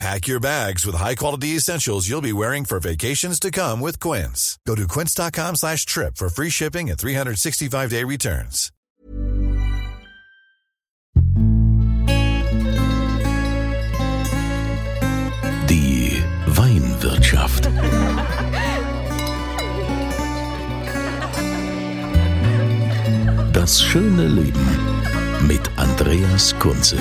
Pack your bags with high-quality essentials you'll be wearing for vacations to come with Quince. Go to quince.com slash trip for free shipping and 365-day returns. Die Weinwirtschaft. Das schöne Leben mit Andreas Kunze.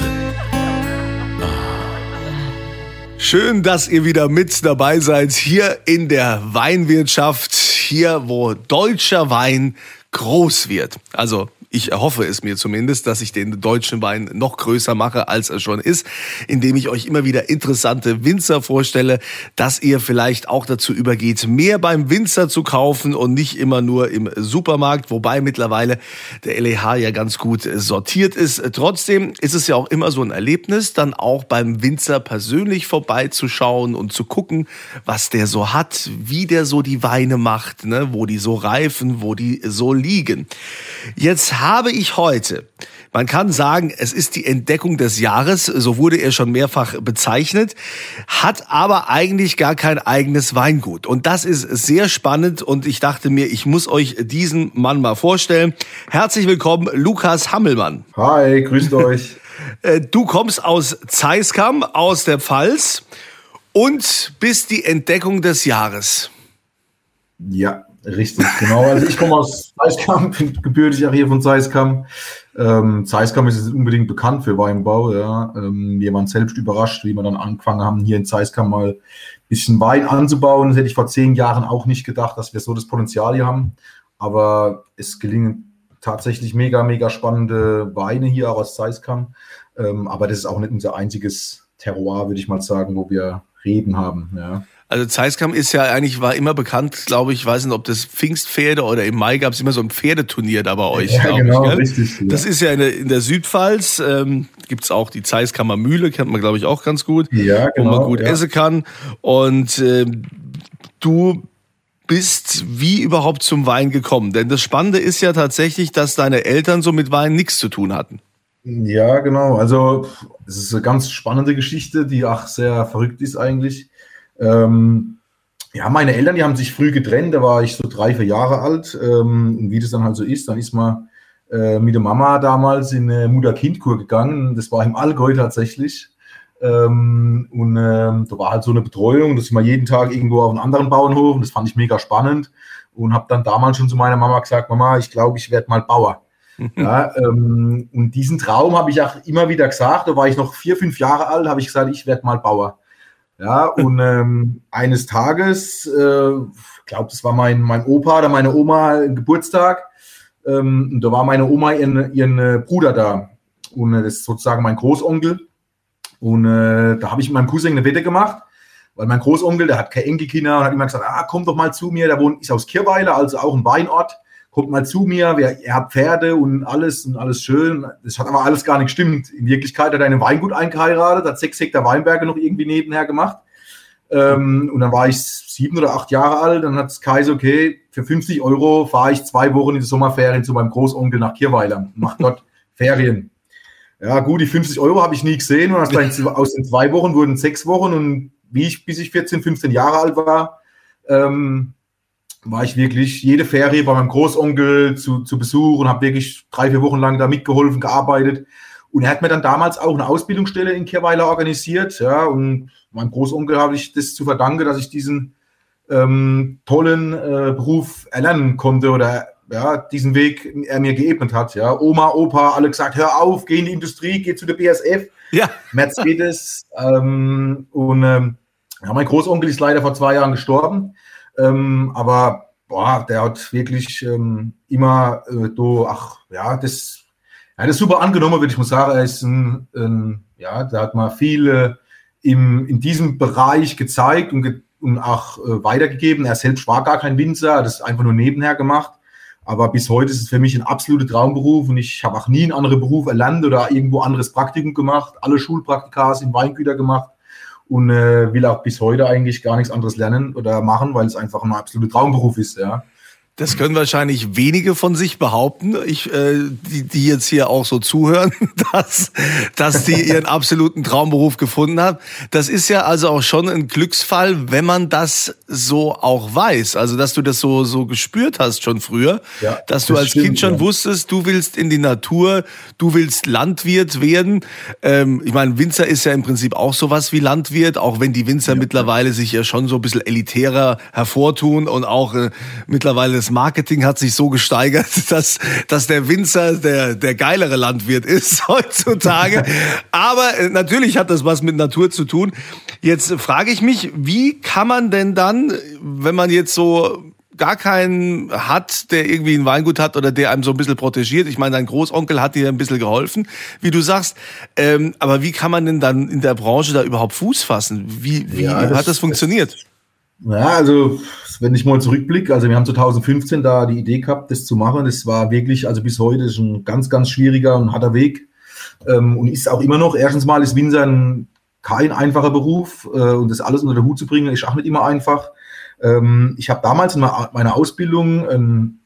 Schön, dass ihr wieder mit dabei seid hier in der Weinwirtschaft, hier wo deutscher Wein groß wird. Also ich erhoffe es mir zumindest, dass ich den deutschen Wein noch größer mache, als er schon ist, indem ich euch immer wieder interessante Winzer vorstelle, dass ihr vielleicht auch dazu übergeht, mehr beim Winzer zu kaufen und nicht immer nur im Supermarkt, wobei mittlerweile der LEH ja ganz gut sortiert ist. Trotzdem ist es ja auch immer so ein Erlebnis, dann auch beim Winzer persönlich vorbeizuschauen und zu gucken, was der so hat, wie der so die Weine macht, ne, wo die so reifen, wo die so liegen. Jetzt habe ich heute, man kann sagen, es ist die Entdeckung des Jahres, so wurde er schon mehrfach bezeichnet, hat aber eigentlich gar kein eigenes Weingut. Und das ist sehr spannend und ich dachte mir, ich muss euch diesen Mann mal vorstellen. Herzlich willkommen, Lukas Hammelmann. Hi, grüßt euch. Äh, du kommst aus Zeiskam, aus der Pfalz und bist die Entdeckung des Jahres. Ja, Richtig, genau. Also ich komme aus Zeiskam, bin gebürtig auch hier von Zeiskam. Ähm, Zeiskam ist jetzt unbedingt bekannt für Weinbau. Ja. Ähm, wir waren selbst überrascht, wie wir dann angefangen haben, hier in Zeiskam mal ein bisschen Wein anzubauen. Das hätte ich vor zehn Jahren auch nicht gedacht, dass wir so das Potenzial hier haben. Aber es gelingen tatsächlich mega, mega spannende Weine hier auch aus Zeiskam. Ähm, aber das ist auch nicht unser einziges Terroir, würde ich mal sagen, wo wir Reben haben. Ja. Also Zeiskam ist ja eigentlich, war immer bekannt, glaube ich, weiß nicht, ob das Pfingstpferde oder im Mai gab es immer so ein Pferdeturnier da bei euch. Ja, genau, ich, richtig. Ja. Das ist ja in der, in der Südpfalz, ähm, gibt es auch die Zeiskammer Mühle, kennt man, glaube ich, auch ganz gut, ja, genau, wo man gut ja. essen kann. Und ähm, du bist wie überhaupt zum Wein gekommen? Denn das Spannende ist ja tatsächlich, dass deine Eltern so mit Wein nichts zu tun hatten. Ja, genau. Also es ist eine ganz spannende Geschichte, die auch sehr verrückt ist eigentlich. Ähm, ja, meine Eltern, die haben sich früh getrennt, da war ich so drei, vier Jahre alt. Ähm, und wie das dann halt so ist, dann ist man äh, mit der Mama damals in eine Mutter-Kind-Kur gegangen. Das war im Allgäu tatsächlich. Ähm, und ähm, da war halt so eine Betreuung, dass ich mal jeden Tag irgendwo auf einen anderen Bauernhof und das fand ich mega spannend und habe dann damals schon zu meiner Mama gesagt, Mama, ich glaube, ich werde mal Bauer. ja, ähm, und diesen Traum habe ich auch immer wieder gesagt, da war ich noch vier, fünf Jahre alt, habe ich gesagt, ich werde mal Bauer. Ja, und ähm, eines Tages, äh, ich glaube, das war mein, mein Opa oder meine Oma Geburtstag, ähm, und da war meine Oma ihren, ihren äh, Bruder da. Und äh, das ist sozusagen mein Großonkel. Und äh, da habe ich mit meinem Cousin eine Wette gemacht, weil mein Großonkel, der hat keine Enkelkinder und hat immer gesagt, ah, komm doch mal zu mir, der wohnt, ist aus Kirweiler, also auch ein Weinort, kommt mal zu mir, wir, er hat Pferde und alles und alles schön. Das hat aber alles gar nicht gestimmt. In Wirklichkeit hat er eine Weingut eingeheiratet, hat sechs Hektar Weinberge noch irgendwie nebenher gemacht. Ähm, und dann war ich sieben oder acht Jahre alt, dann hat es Kaiser, okay, für 50 Euro fahre ich zwei Wochen in die Sommerferien zu meinem Großonkel nach Kirweiler, mache dort Ferien. Ja, gut, die 50 Euro habe ich nie gesehen und aus den, aus den zwei Wochen wurden sechs Wochen und wie ich, bis ich 14, 15 Jahre alt war, ähm, war ich wirklich jede Ferie bei meinem Großonkel zu, zu Besuch und habe wirklich drei, vier Wochen lang da mitgeholfen, gearbeitet. Und er hat mir dann damals auch eine Ausbildungsstelle in Kirweiler organisiert. Ja, und meinem Großonkel habe ich das zu verdanken, dass ich diesen ähm, tollen äh, Beruf erlernen konnte oder ja, diesen Weg er mir geebnet hat. Ja, Oma, Opa, alle gesagt, hör auf, geh in die Industrie, geh zu der BSF, Ja. Mercedes. ähm, und ähm, ja, mein Großonkel ist leider vor zwei Jahren gestorben. Ähm, aber boah, der hat wirklich ähm, immer äh, so, ach ja, das, hat das super angenommen, würde ich mal sagen. Er ist ein, ein ja, der hat mal viel im, in diesem Bereich gezeigt und, ge und auch äh, weitergegeben. Er selbst war gar kein Winzer, hat das einfach nur nebenher gemacht. Aber bis heute ist es für mich ein absoluter Traumberuf und ich habe auch nie einen anderen Beruf erlernt oder irgendwo anderes Praktikum gemacht. Alle Schulpraktika in Weingüter gemacht und äh, will auch bis heute eigentlich gar nichts anderes lernen oder machen, weil es einfach ein absoluter Traumberuf ist, ja. Das können wahrscheinlich wenige von sich behaupten, ich, äh, die, die jetzt hier auch so zuhören, dass, dass die ihren absoluten Traumberuf gefunden haben. Das ist ja also auch schon ein Glücksfall, wenn man das so auch weiß. Also, dass du das so, so gespürt hast schon früher, ja, dass du als stimmt, Kind schon ja. wusstest, du willst in die Natur, du willst Landwirt werden. Ähm, ich meine, Winzer ist ja im Prinzip auch sowas wie Landwirt, auch wenn die Winzer ja. mittlerweile sich ja schon so ein bisschen elitärer hervortun und auch äh, mittlerweile das Marketing hat sich so gesteigert, dass, dass der Winzer der, der geilere Landwirt ist heutzutage. Aber äh, natürlich hat das was mit Natur zu tun. Jetzt frage ich mich, wie kann man denn dann, wenn man jetzt so gar keinen hat, der irgendwie ein Weingut hat oder der einem so ein bisschen protegiert. Ich meine, dein Großonkel hat dir ein bisschen geholfen, wie du sagst. Ähm, aber wie kann man denn dann in der Branche da überhaupt Fuß fassen? Wie, wie ja, das, hat das funktioniert? Ja, also wenn ich mal zurückblicke, also wir haben 2015 da die Idee gehabt, das zu machen. Das war wirklich, also bis heute ist ein ganz, ganz schwieriger und harter Weg. Ähm, und ist auch immer noch, erstens mal ist Winzer ein, kein einfacher Beruf äh, und das alles unter den Hut zu bringen, ist auch nicht immer einfach. Ähm, ich habe damals in meiner Ausbildung ähm,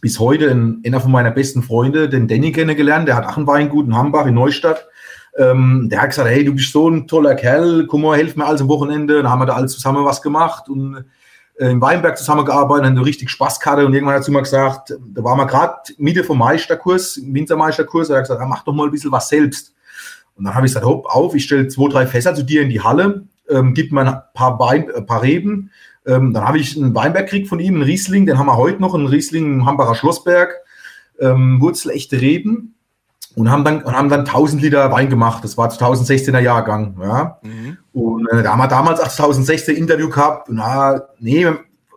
bis heute einen, einer von meiner besten Freunde, den Danny, kennengelernt. Der hat auch ein Weingut in Hambach in Neustadt. Ähm, der hat gesagt, hey, du bist so ein toller Kerl, komm mal, helf mir alles am Wochenende. Dann haben wir da alle zusammen was gemacht und äh, im Weinberg zusammengearbeitet, haben richtig Spaß gehabt und irgendwann hat er zu mir gesagt, da waren wir gerade Mitte vom Meisterkurs, Winzermeisterkurs, er hat gesagt, mach doch mal ein bisschen was selbst. Und dann habe ich gesagt, hopp, auf, ich stelle zwei, drei Fässer zu dir in die Halle, ähm, gib mir ein paar, Wein, ein paar Reben. Ähm, dann habe ich einen Weinberg gekriegt von ihm, einen Riesling, den haben wir heute noch, einen Riesling im Hambacher Schlossberg, ähm, wurzelechte Reben und haben dann, und haben dann 1000 Liter Wein gemacht. Das war 2016er Jahrgang. Ja. Mhm. Und äh, da haben wir damals 2016 Interview gehabt. Na, nee,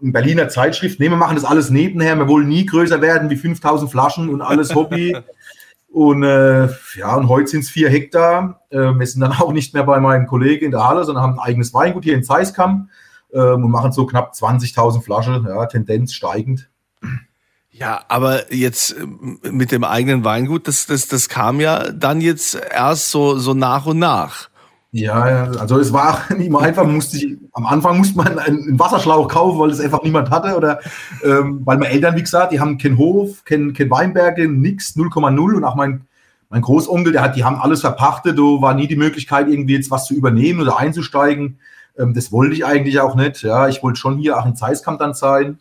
in Berliner Zeitschrift, nee, wir machen das alles nebenher. Wir wollen nie größer werden wie 5000 Flaschen und alles Hobby. und äh, ja, und heute sind es vier Hektar. Äh, wir sind dann auch nicht mehr bei meinem Kollegen in der Halle, sondern haben ein eigenes Weingut hier in Zeiskam äh, und machen so knapp 20.000 Flaschen, ja, Tendenz steigend. Ja, aber jetzt äh, mit dem eigenen Weingut, das, das, das kam ja dann jetzt erst so, so nach und nach. Ja, also es war nicht mal einfach, musste ich, am Anfang musste man einen Wasserschlauch kaufen, weil es einfach niemand hatte oder ähm, weil meine Eltern, wie gesagt, die haben keinen Hof, kein, kein Weinberge, nix, 0,0 und auch mein, mein Großonkel, der hat, die haben alles verpachtet, da war nie die Möglichkeit, irgendwie jetzt was zu übernehmen oder einzusteigen. Ähm, das wollte ich eigentlich auch nicht, ja, ich wollte schon hier auch in Zeiskamp dann sein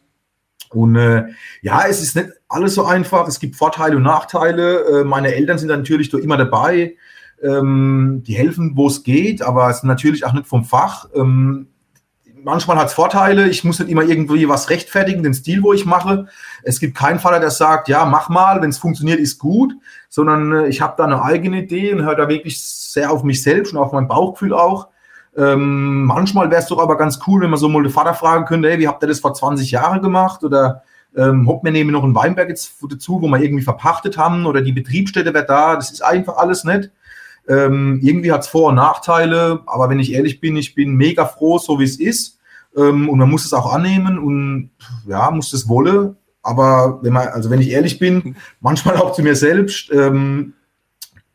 und äh, ja, es ist nicht alles so einfach. Es gibt Vorteile und Nachteile. Äh, meine Eltern sind da natürlich doch immer dabei. Ähm, die helfen, wo es geht, aber es ist natürlich auch nicht vom Fach. Ähm, manchmal hat es Vorteile. Ich muss nicht immer irgendwie was rechtfertigen, den Stil, wo ich mache. Es gibt keinen Vater, der sagt, ja, mach mal, wenn es funktioniert, ist gut, sondern äh, ich habe da eine eigene Idee und höre da wirklich sehr auf mich selbst und auf mein Bauchgefühl auch. Ähm, manchmal wäre es doch aber ganz cool, wenn man so mal den Vater fragen könnte, hey, wie habt ihr das vor 20 Jahren gemacht? Oder ähm, hopp, wir nehmen noch einen Weinberg jetzt dazu, wo wir irgendwie verpachtet haben oder die Betriebsstätte wäre da. Das ist einfach alles nett. Ähm, irgendwie hat es Vor- und Nachteile, aber wenn ich ehrlich bin, ich bin mega froh, so wie es ist. Ähm, und man muss es auch annehmen und ja, muss es wollen. Aber wenn man, also wenn ich ehrlich bin, manchmal auch zu mir selbst, ähm,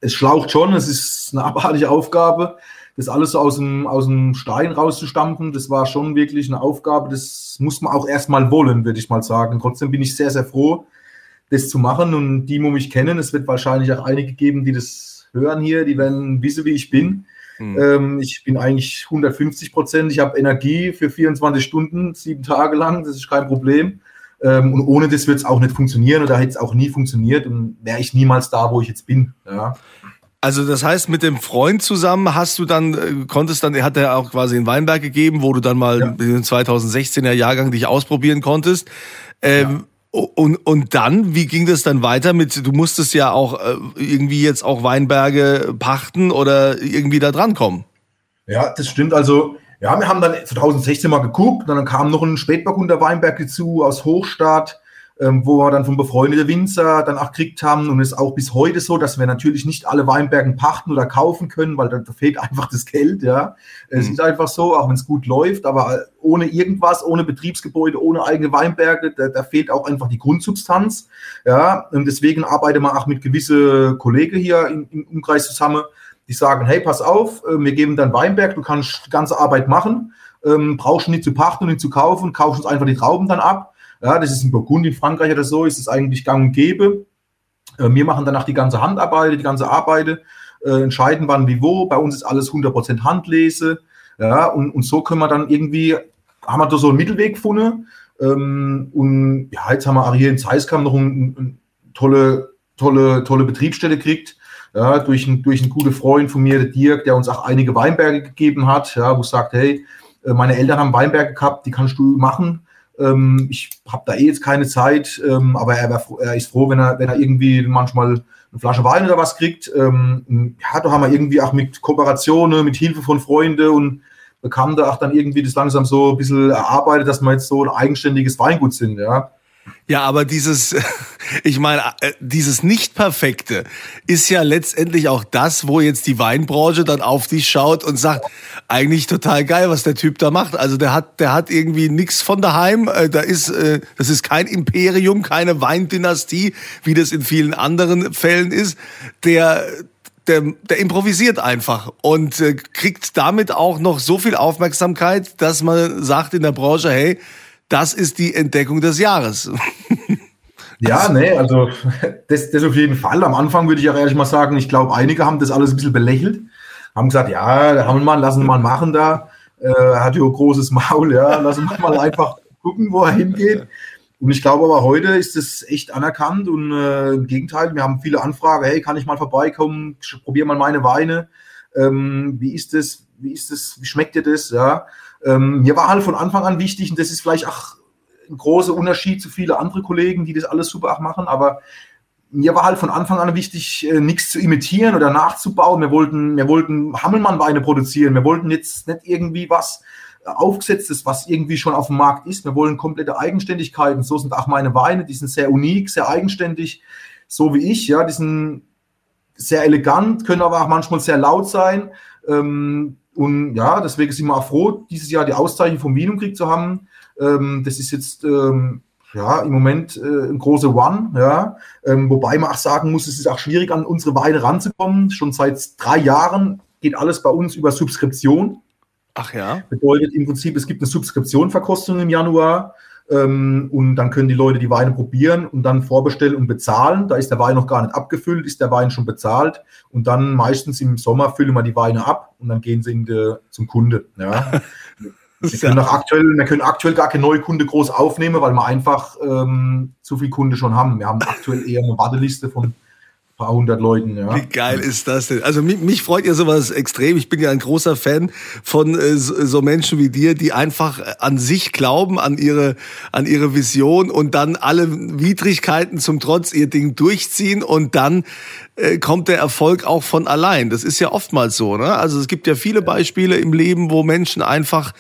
es schlaucht schon, es ist eine abartige Aufgabe das alles so aus dem, aus dem Stein rauszustampfen, das war schon wirklich eine Aufgabe, das muss man auch erstmal wollen, würde ich mal sagen. Trotzdem bin ich sehr, sehr froh, das zu machen und die, die mich kennen, es wird wahrscheinlich auch einige geben, die das hören hier, die werden wissen, wie ich bin. Mhm. Ähm, ich bin eigentlich 150 Prozent, ich habe Energie für 24 Stunden, sieben Tage lang, das ist kein Problem. Ähm, und ohne das wird es auch nicht funktionieren oder hätte es auch nie funktioniert und wäre ich niemals da, wo ich jetzt bin. Ja. Also das heißt, mit dem Freund zusammen hast du dann, äh, konntest dann, hat er auch quasi einen Weinberg gegeben, wo du dann mal ja. den 2016er Jahrgang dich ausprobieren konntest. Ähm, ja. und, und dann, wie ging das dann weiter mit, du musstest ja auch äh, irgendwie jetzt auch Weinberge pachten oder irgendwie da dran kommen? Ja, das stimmt. Also, ja, wir haben dann 2016 mal geguckt, dann kam noch ein Spätburgunder Weinberg dazu aus Hochstadt. Ähm, wo wir dann von befreundeten Winzer dann auch gekriegt haben und es ist auch bis heute so, dass wir natürlich nicht alle Weinbergen pachten oder kaufen können, weil da, da fehlt einfach das Geld, ja. Es mhm. ist einfach so, auch wenn es gut läuft, aber ohne irgendwas, ohne Betriebsgebäude, ohne eigene Weinberge, da, da fehlt auch einfach die Grundsubstanz, ja. Und deswegen arbeiten wir auch mit gewisse Kollegen hier im, im Umkreis zusammen, die sagen, hey, pass auf, äh, wir geben dann Weinberg, du kannst die ganze Arbeit machen, ähm, brauchst nicht zu pachten und nicht zu kaufen, kaufst uns einfach die Trauben dann ab ja, das ist in Burgund in Frankreich oder so, ist es eigentlich gang und gäbe. Äh, wir machen danach die ganze Handarbeit, die ganze Arbeit, äh, entscheiden wann wie wo. Bei uns ist alles 100% Handlese. Ja, und, und so können wir dann irgendwie, haben wir da so einen Mittelweg gefunden. Ähm, und ja, jetzt haben wir auch hier in Zeiskam noch eine ein tolle, tolle, tolle Betriebsstelle gekriegt. Ja, durch, ein, durch einen guten Freund von mir, der Dirk, der uns auch einige Weinberge gegeben hat, ja, wo sagt, hey, äh, meine Eltern haben Weinberge gehabt, die kannst du machen. Ähm, ich habe da eh jetzt keine Zeit, ähm, aber er, er, ist froh, wenn er, wenn er irgendwie manchmal eine Flasche Wein oder was kriegt. Ähm, ja, da haben wir irgendwie auch mit Kooperationen, mit Hilfe von Freunden und Bekannten auch dann irgendwie das langsam so ein bisschen erarbeitet, dass wir jetzt so ein eigenständiges Weingut sind, ja. Ja, aber dieses, ich meine, äh, dieses Nicht-Perfekte ist ja letztendlich auch das, wo jetzt die Weinbranche dann auf dich schaut und sagt, eigentlich total geil, was der Typ da macht. Also der hat, der hat irgendwie nichts von daheim. Äh, da ist, äh, das ist kein Imperium, keine Weindynastie, wie das in vielen anderen Fällen ist. Der, der, der improvisiert einfach und kriegt damit auch noch so viel Aufmerksamkeit, dass man sagt in der Branche, hey, das ist die Entdeckung des Jahres. Ja, nee, also das, das auf jeden Fall. Am Anfang würde ich auch ehrlich mal sagen, ich glaube, einige haben das alles ein bisschen belächelt, haben gesagt, ja, der Hammelmann, lassen wir mal machen da. Äh, er hat ja ein großes Maul, ja, lassen wir mal einfach gucken, wo er hingeht. Und ich glaube aber heute ist es echt anerkannt und äh, im Gegenteil, wir haben viele Anfragen, hey, kann ich mal vorbeikommen, probier mal meine Weine. Ähm, wie ist das, wie ist das, wie schmeckt dir das, ja. Ähm, mir war halt von Anfang an wichtig, und das ist vielleicht auch ein großer Unterschied zu vielen anderen Kollegen, die das alles super auch machen, aber mir war halt von Anfang an wichtig, äh, nichts zu imitieren oder nachzubauen. Wir wollten, wir wollten Hammelmann-Weine produzieren. Wir wollten jetzt nicht irgendwie was aufgesetztes, was irgendwie schon auf dem Markt ist. Wir wollen komplette Eigenständigkeiten. So sind auch meine Weine. Die sind sehr unik, sehr eigenständig, so wie ich. Ja, die sind sehr elegant, können aber auch manchmal sehr laut sein. Ähm, und ja, deswegen sind wir auch froh, dieses Jahr die Auszeichnung vom Wienum gekriegt zu haben. Ähm, das ist jetzt ähm, ja im Moment äh, ein großer One, ja. Ähm, wobei man auch sagen muss, es ist auch schwierig, an unsere Weine ranzukommen. Schon seit drei Jahren geht alles bei uns über Subskription. Ach ja. Bedeutet im Prinzip, es gibt eine Subskriptionverkostung im Januar. Ähm, und dann können die Leute die Weine probieren und dann vorbestellen und bezahlen. Da ist der Wein noch gar nicht abgefüllt, ist der Wein schon bezahlt. Und dann meistens im Sommer füllen wir die Weine ab und dann gehen sie die, zum Kunde. Ja. Wir können, aktuell, wir können aktuell gar keine neue Kunde groß aufnehmen, weil wir einfach ähm, zu viel Kunde schon haben. Wir haben aktuell eher eine Warteliste von paar hundert Leuten. Ja. Wie geil ist das denn? Also mich, mich, freut ja sowas extrem. Ich bin ja ein großer Fan von äh, so, Menschen wie dir, die einfach an sich glauben, an ihre, an ihre Vision und dann alle Widrigkeiten zum Trotz ihr Ding durchziehen und dann äh, kommt der Erfolg auch von allein. Das ist ja oftmals so. Ne? Also es gibt ja viele Beispiele im Leben, wo Menschen einfach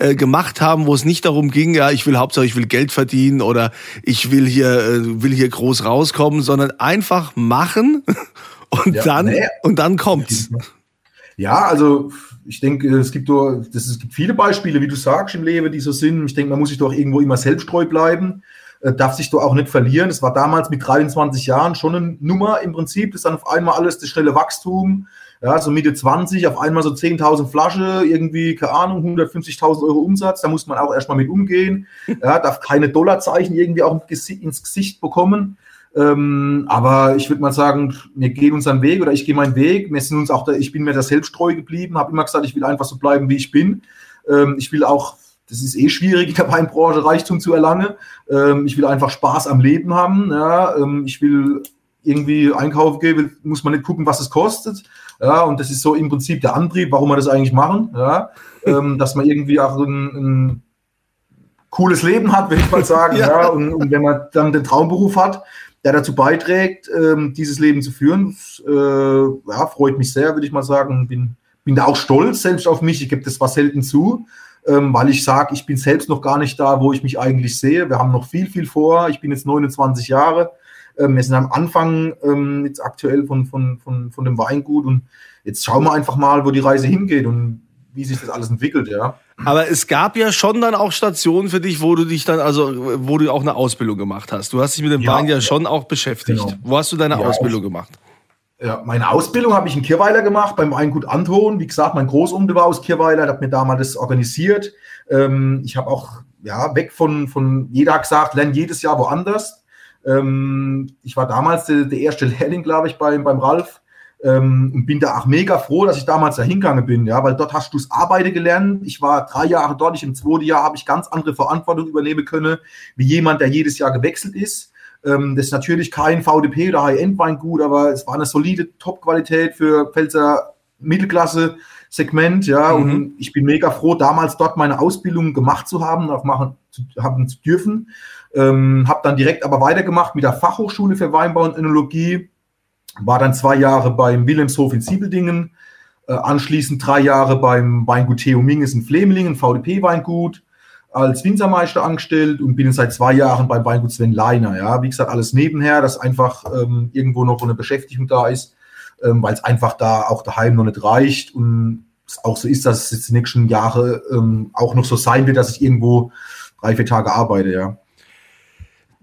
äh, gemacht haben, wo es nicht darum ging, ja, ich will Hauptsache, ich will Geld verdienen oder ich will hier, äh, will hier groß rauskommen, sondern einfach machen und ja, dann, nee. und dann kommt's. Ja, also ich denke, es gibt, doch, das, es gibt viele Beispiele, wie du sagst, im Leben, die so sind. Ich denke, man muss sich doch irgendwo immer selbsttreu bleiben, äh, darf sich doch auch nicht verlieren. Es war damals mit 23 Jahren schon eine Nummer im Prinzip, das ist dann auf einmal alles das schnelle Wachstum, ja, so Mitte 20, auf einmal so 10.000 Flasche, irgendwie, keine Ahnung, 150.000 Euro Umsatz, da muss man auch erstmal mit umgehen, ja, darf keine Dollarzeichen irgendwie auch ins Gesicht bekommen. Ähm, aber ich würde mal sagen, wir gehen unseren Weg oder ich gehe meinen Weg. Wir sind uns auch da, ich bin mir da selbst treu geblieben, habe immer gesagt, ich will einfach so bleiben, wie ich bin. Ähm, ich will auch, das ist eh schwierig in der Weinbranche, Reichtum zu erlangen. Ähm, ich will einfach Spaß am Leben haben. Ja, ähm, ich will irgendwie einkaufen gehen, muss man nicht gucken, was es kostet. Ja, und das ist so im Prinzip der Antrieb, warum wir das eigentlich machen. Ja, ähm, dass man irgendwie auch ein, ein cooles Leben hat, würde ich mal sagen. ja. ja und, und, wenn man dann den Traumberuf hat, der dazu beiträgt, ähm, dieses Leben zu führen, äh, ja, freut mich sehr, würde ich mal sagen. Bin, bin da auch stolz selbst auf mich. Ich gebe das was selten zu. ähm, weil ich sage, ich bin selbst noch gar nicht da, wo ich mich eigentlich sehe. Wir haben noch viel, viel vor. Ich bin jetzt 29 Jahre. Ähm, wir sind am Anfang ähm, jetzt aktuell von, von, von, von dem Weingut und jetzt schauen wir einfach mal, wo die Reise hingeht und wie sich das alles entwickelt, ja. Aber es gab ja schon dann auch Stationen für dich, wo du dich dann, also wo du auch eine Ausbildung gemacht hast. Du hast dich mit dem ja, Wein ja schon auch beschäftigt. Genau. Wo hast du deine ja, Ausbildung gemacht? Ja, meine Ausbildung habe ich in Kirweiler gemacht, beim Weingut Anton. Wie gesagt, mein Großonkel war aus Kirweiler, hat mir damals das organisiert. Ähm, ich habe auch, ja, weg von, von, jeder hat gesagt, lerne jedes Jahr woanders. Ähm, ich war damals der, der erste Lehrling, glaube ich, beim, beim Ralf. Ähm, und bin da auch mega froh, dass ich damals da hingegangen bin, ja, weil dort hast du das Arbeiten gelernt. Ich war drei Jahre dort, ich im zweiten Jahr habe ich ganz andere Verantwortung übernehmen können, wie jemand, der jedes Jahr gewechselt ist. Ähm, das ist natürlich kein VDP oder High-End-Weingut, aber es war eine solide Top-Qualität für Pfälzer Mittelklasse-Segment, ja, mhm. und ich bin mega froh, damals dort meine Ausbildung gemacht zu haben, auch machen zu, haben zu dürfen. Ähm, habe dann direkt aber weitergemacht mit der Fachhochschule für Weinbau und Önologie war dann zwei Jahre beim Wilhelmshof in Siebeldingen, äh, anschließend drei Jahre beim Weingut Theo Minges in Flemelingen, VDP-Weingut, als Winzermeister angestellt und bin seit zwei Jahren beim Weingut Sven Leiner. Ja, wie gesagt, alles nebenher, dass einfach ähm, irgendwo noch eine Beschäftigung da ist, ähm, weil es einfach da auch daheim noch nicht reicht und es auch so ist, dass es jetzt die nächsten Jahre ähm, auch noch so sein wird, dass ich irgendwo drei, vier Tage arbeite, ja.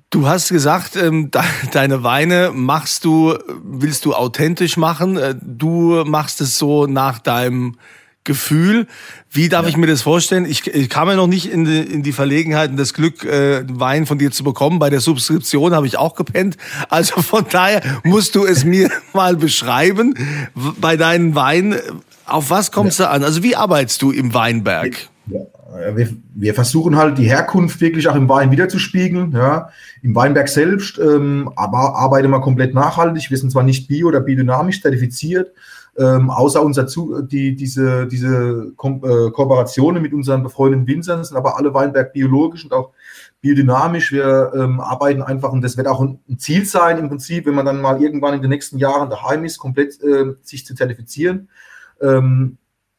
Du hast gesagt, ähm, deine Weine machst du, willst du authentisch machen. Äh, du machst es so nach deinem Gefühl. Wie darf ja. ich mir das vorstellen? Ich, ich kam ja noch nicht in die, in die Verlegenheit und das Glück, äh, Wein von dir zu bekommen. Bei der Subskription habe ich auch gepennt. Also von daher musst du es mir mal beschreiben. Bei deinen Weinen, auf was kommst ja. du an? Also wie arbeitest du im Weinberg? Ja wir, wir, versuchen halt die Herkunft wirklich auch im Wein wiederzuspiegeln, ja, im Weinberg selbst, ähm, aber arbeiten wir komplett nachhaltig. Wir sind zwar nicht bio- oder biodynamisch zertifiziert, ähm, außer unser Zu die, diese, diese Ko äh, Kooperationen mit unseren befreundeten Winzern sind aber alle Weinberg biologisch und auch biodynamisch. Wir ähm, arbeiten einfach und das wird auch ein, Ziel sein im Prinzip, wenn man dann mal irgendwann in den nächsten Jahren daheim ist, komplett äh, sich zu zertifizieren. Ähm,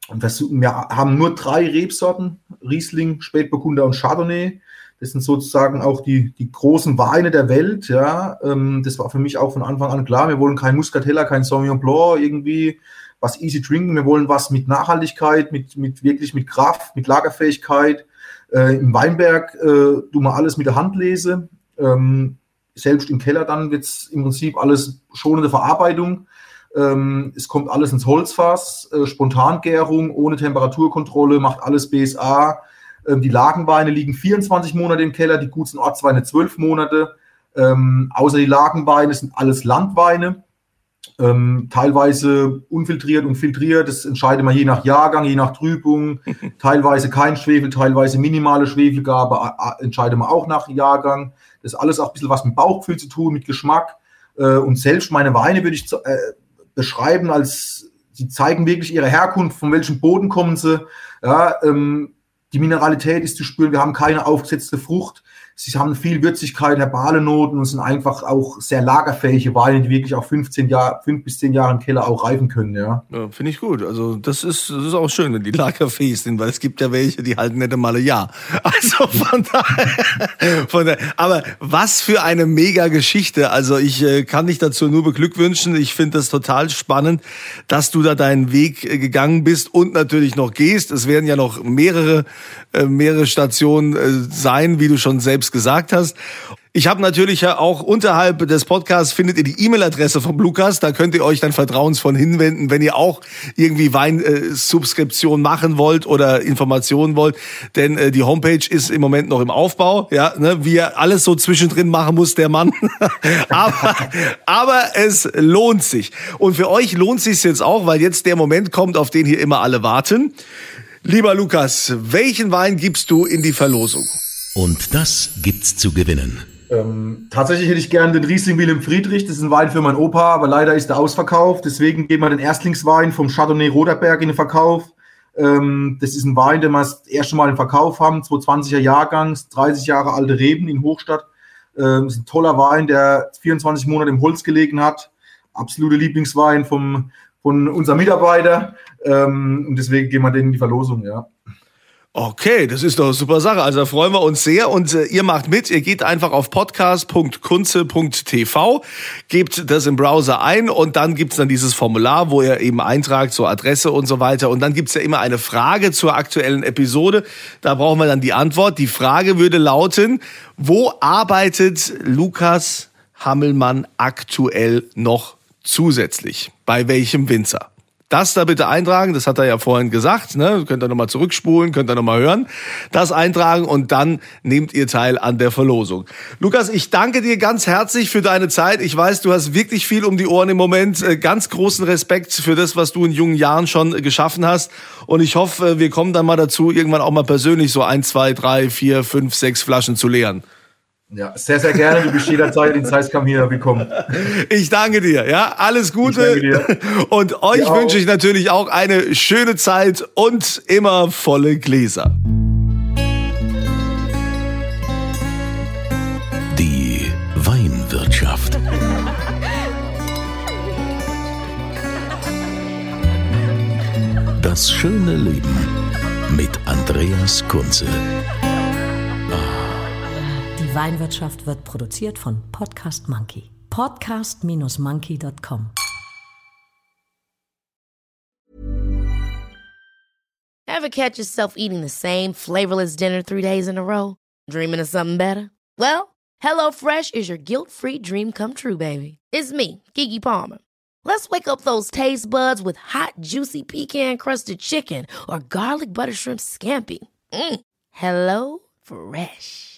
und wir haben nur drei Rebsorten, Riesling, Spätburgunder und Chardonnay. Das sind sozusagen auch die, die großen Weine der Welt. Ja, ähm, das war für mich auch von Anfang an klar. Wir wollen kein Muscatella, kein Sauvignon Blanc, irgendwie was easy drinken. Wir wollen was mit Nachhaltigkeit, mit, mit wirklich mit Kraft, mit Lagerfähigkeit. Äh, Im Weinberg äh, du mal alles mit der Hand lese. Ähm, selbst im Keller dann wird es im Prinzip alles schonende Verarbeitung. Ähm, es kommt alles ins Holzfass, äh, Spontangärung, ohne Temperaturkontrolle, macht alles BSA. Ähm, die Lagenweine liegen 24 Monate im Keller, die guten Ortsweine 12 Monate. Ähm, außer die Lagenweine sind alles Landweine. Ähm, teilweise unfiltriert und filtriert, das entscheidet man je nach Jahrgang, je nach Trübung, teilweise kein Schwefel, teilweise minimale Schwefelgabe, entscheidet man auch nach Jahrgang. Das ist alles auch ein bisschen was mit Bauchgefühl zu tun, mit Geschmack. Äh, und selbst meine Weine würde ich äh, beschreiben als, sie zeigen wirklich ihre Herkunft, von welchem Boden kommen sie. Ja, ähm, die Mineralität ist zu spüren, wir haben keine aufgesetzte Frucht. Sie haben viel Würzigkeit, herbale Noten und sind einfach auch sehr lagerfähige Weine, die wirklich auch 15 Jahre, 5 bis 10 Jahre im Keller auch reifen können, ja. ja Finde ich gut. Also das ist, das ist auch schön, wenn die lagerfähig sind, weil es gibt ja welche, die halten nicht einmal ein Jahr. Also von daher, von daher. Aber was für eine mega Geschichte. Also ich äh, kann dich dazu nur beglückwünschen. Ich finde das total spannend, dass du da deinen Weg äh, gegangen bist und natürlich noch gehst. Es werden ja noch mehrere, äh, mehrere Stationen sein, wie du schon selbst selbst gesagt hast. Ich habe natürlich auch unterhalb des Podcasts findet ihr die E-Mail-Adresse von Lukas. Da könnt ihr euch dann vertrauensvoll hinwenden, wenn ihr auch irgendwie Weinsubskription machen wollt oder Informationen wollt. Denn äh, die Homepage ist im Moment noch im Aufbau. Ja, ne, wie er alles so zwischendrin machen muss, der Mann. aber, aber es lohnt sich. Und für euch lohnt sich jetzt auch, weil jetzt der Moment kommt, auf den hier immer alle warten. Lieber Lukas, welchen Wein gibst du in die Verlosung? Und das gibt's zu gewinnen. Ähm, tatsächlich hätte ich gerne den Riesling Wilhelm Friedrich. Das ist ein Wein für meinen Opa, aber leider ist er ausverkauft. Deswegen geben wir den Erstlingswein vom Chardonnay Roderberg in den Verkauf. Ähm, das ist ein Wein, den wir das erste Mal im Verkauf haben. 220er Jahrgangs, 30 Jahre alte Reben in Hochstadt. Ähm, das ist ein toller Wein, der 24 Monate im Holz gelegen hat. Absolute Lieblingswein vom, von unserem Mitarbeiter. Ähm, und deswegen gehen wir den in die Verlosung, ja. Okay, das ist doch eine super Sache. Also da freuen wir uns sehr und äh, ihr macht mit. Ihr geht einfach auf podcast.kunze.tv, gebt das im Browser ein und dann gibt's dann dieses Formular, wo ihr eben eintragt zur Adresse und so weiter. Und dann gibt's ja immer eine Frage zur aktuellen Episode. Da brauchen wir dann die Antwort. Die Frage würde lauten, wo arbeitet Lukas Hammelmann aktuell noch zusätzlich? Bei welchem Winzer? Das da bitte eintragen, das hat er ja vorhin gesagt, ne? Könnt ihr nochmal zurückspulen, könnt ihr nochmal hören. Das eintragen und dann nehmt ihr teil an der Verlosung. Lukas, ich danke dir ganz herzlich für deine Zeit. Ich weiß, du hast wirklich viel um die Ohren im Moment. Äh, ganz großen Respekt für das, was du in jungen Jahren schon geschaffen hast. Und ich hoffe, wir kommen dann mal dazu, irgendwann auch mal persönlich so ein, zwei, drei, vier, fünf, sechs Flaschen zu leeren. Ja, sehr, sehr gerne. Du bist jederzeit in Zeiskam hier willkommen. Ich danke dir. Ja, alles Gute. Und euch ja, wünsche ich natürlich auch eine schöne Zeit und immer volle Gläser. Die Weinwirtschaft. Das schöne Leben mit Andreas Kunze. Die Weinwirtschaft wird produziert von Podcast Monkey. Podcast-monkey.com. Ever catch yourself eating the same flavorless dinner three days in a row? Dreaming of something better? Well, HelloFresh is your guilt-free dream come true, baby. It's me, Kiki Palmer. Let's wake up those taste buds with hot, juicy pecan-crusted chicken or garlic butter shrimp scampi. Mm. Hello Fresh.